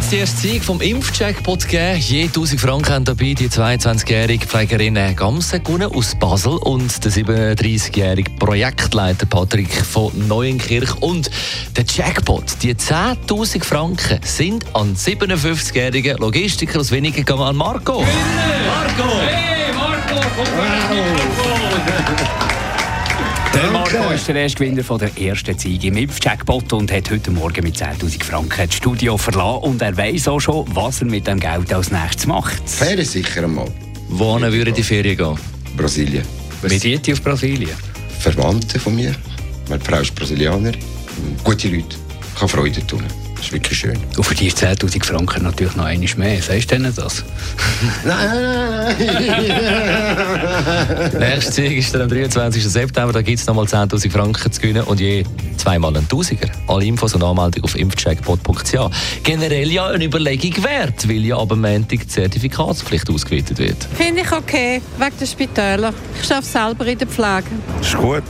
Hat es die erste Sieg vom Impfcheckpot gegeben. Je 1000 Franken haben dabei die 22-jährige Pflegerin Gamse gewonnen aus Basel und der 37-jährige Projektleiter Patrick von Neuenkirch. Und der Jackpot, die 10.000 Franken, sind an 57-jährigen Logistiker aus Wenigen gegangen an Marco. Marco! Hey Marco, komm Der Marco ist der erste Gewinner von der ersten Ziege im Impfjackpot und hat heute Morgen mit 10'000 Franken das Studio verlassen. Und er weiss auch schon, was er mit dem Geld als nächstes macht. Ferien sicher einmal. Wohin würden die Ferien gehen? Brasilien. Was zieht ihr auf Brasilien? Verwandte von mir. Meine Frau ist Brasilianer. Gute Leute. Ich kann Freude tun. Das ist wirklich schön. Und für die 10'000 Franken natürlich noch einiges mehr. Sagst du denen das? Nein, nein, Nächste Sieg ist dann am 23. September. Da gibt es nochmal 10.000 Franken zu gewinnen und je zweimal ein Tausiger. Alle Infos und Anmeldung auf impfcheckpot.ch. Generell ja eine Überlegung wert, weil ja ab Montag die Zertifikatspflicht ausgeweitet wird. Finde ich okay, wegen der Spitäler. Ich arbeite selber in der Pflege. ist gut.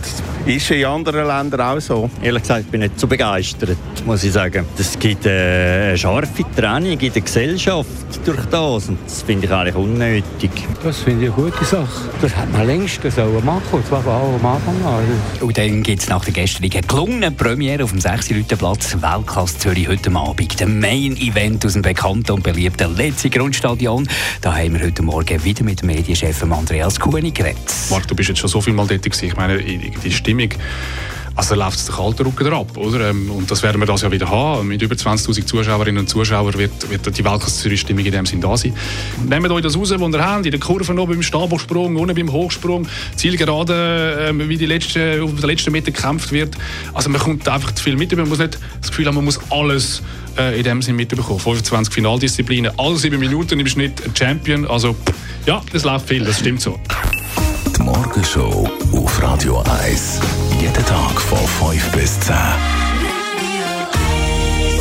Ist in anderen Ländern auch so. Ehrlich gesagt bin ich nicht so begeistert, muss ich sagen. Es gibt äh, eine scharfe Trennung in der Gesellschaft durch das und das finde ich eigentlich unnötig. Das finde ich eine gute Sache. Das hat man längst sollen machen und zwar allem am Anfang an. Und dann gibt es nach der gestrigen gelungenen Premiere auf dem 6. Platz Weltklasse Zürich heute Abend. Der Main-Event aus dem bekannten und beliebten Letzi Grundstadion. Da haben wir heute Morgen wieder mit dem Medienchef Andreas Kuhni geredet. Marc, du bist jetzt schon so viel Mal dort gewesen. Ich meine, die Stimmung, also läuft es der kalte Rücken ab, oder? Ähm, Und das werden wir das ja wieder haben. Mit über 20'000 Zuschauerinnen und Zuschauern wird, wird die Weltklasse-Stimmung in dem Sinn da sein. Nehmt euch das raus, was ihr habt, in den Kurven oben beim Stabhochsprung, unten beim Hochsprung, Zielgerade, ähm, wie die letzte, auf der letzten Meter gekämpft wird. Also man kommt einfach zu viel mit, man muss nicht das Gefühl haben, man muss alles äh, in dem Sinn mitbekommen. 25 Finaldisziplinen, alle sieben Minuten im Schnitt Champion, also ja, das läuft viel, das stimmt so. Die Morgenshow auf Radio 1. Jeden Tag von 5 bis 10.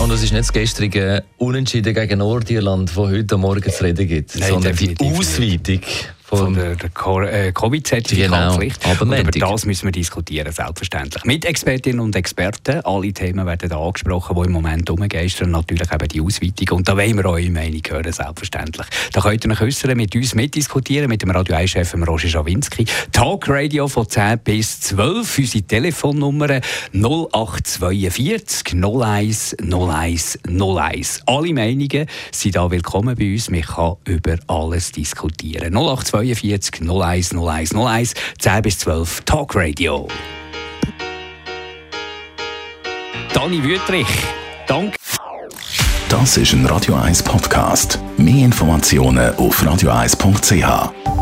Und es ist nicht das gestrige Unentschieden gegen Nordirland, wo heute Morgen zu reden gibt, Nein, sondern die Ausweitung von der, der äh, Covid-Zertifikatspflicht. Genau, Und über das müssen wir diskutieren, selbstverständlich. Mit Expertinnen und Experten. Alle Themen werden angesprochen, die im Moment umgeistern. Natürlich eben die Ausweitung. Und da wollen wir eure Meinung hören, selbstverständlich. Da könnt ihr euch äußern, mit uns mitdiskutieren, mit dem Radio 1-Chef Roger Schawinski. Talk Radio von 10 bis 12. Unsere Telefonnummer 0842 01 01 01. Alle Meinungen sind da willkommen bei uns. Man kann über alles diskutieren. 0842 01 01 01 10 bis 12 Talk Radio. Dani Wüttrich, danke. Das ist ein Radio 1 Podcast. Mehr Informationen auf radio1.ch.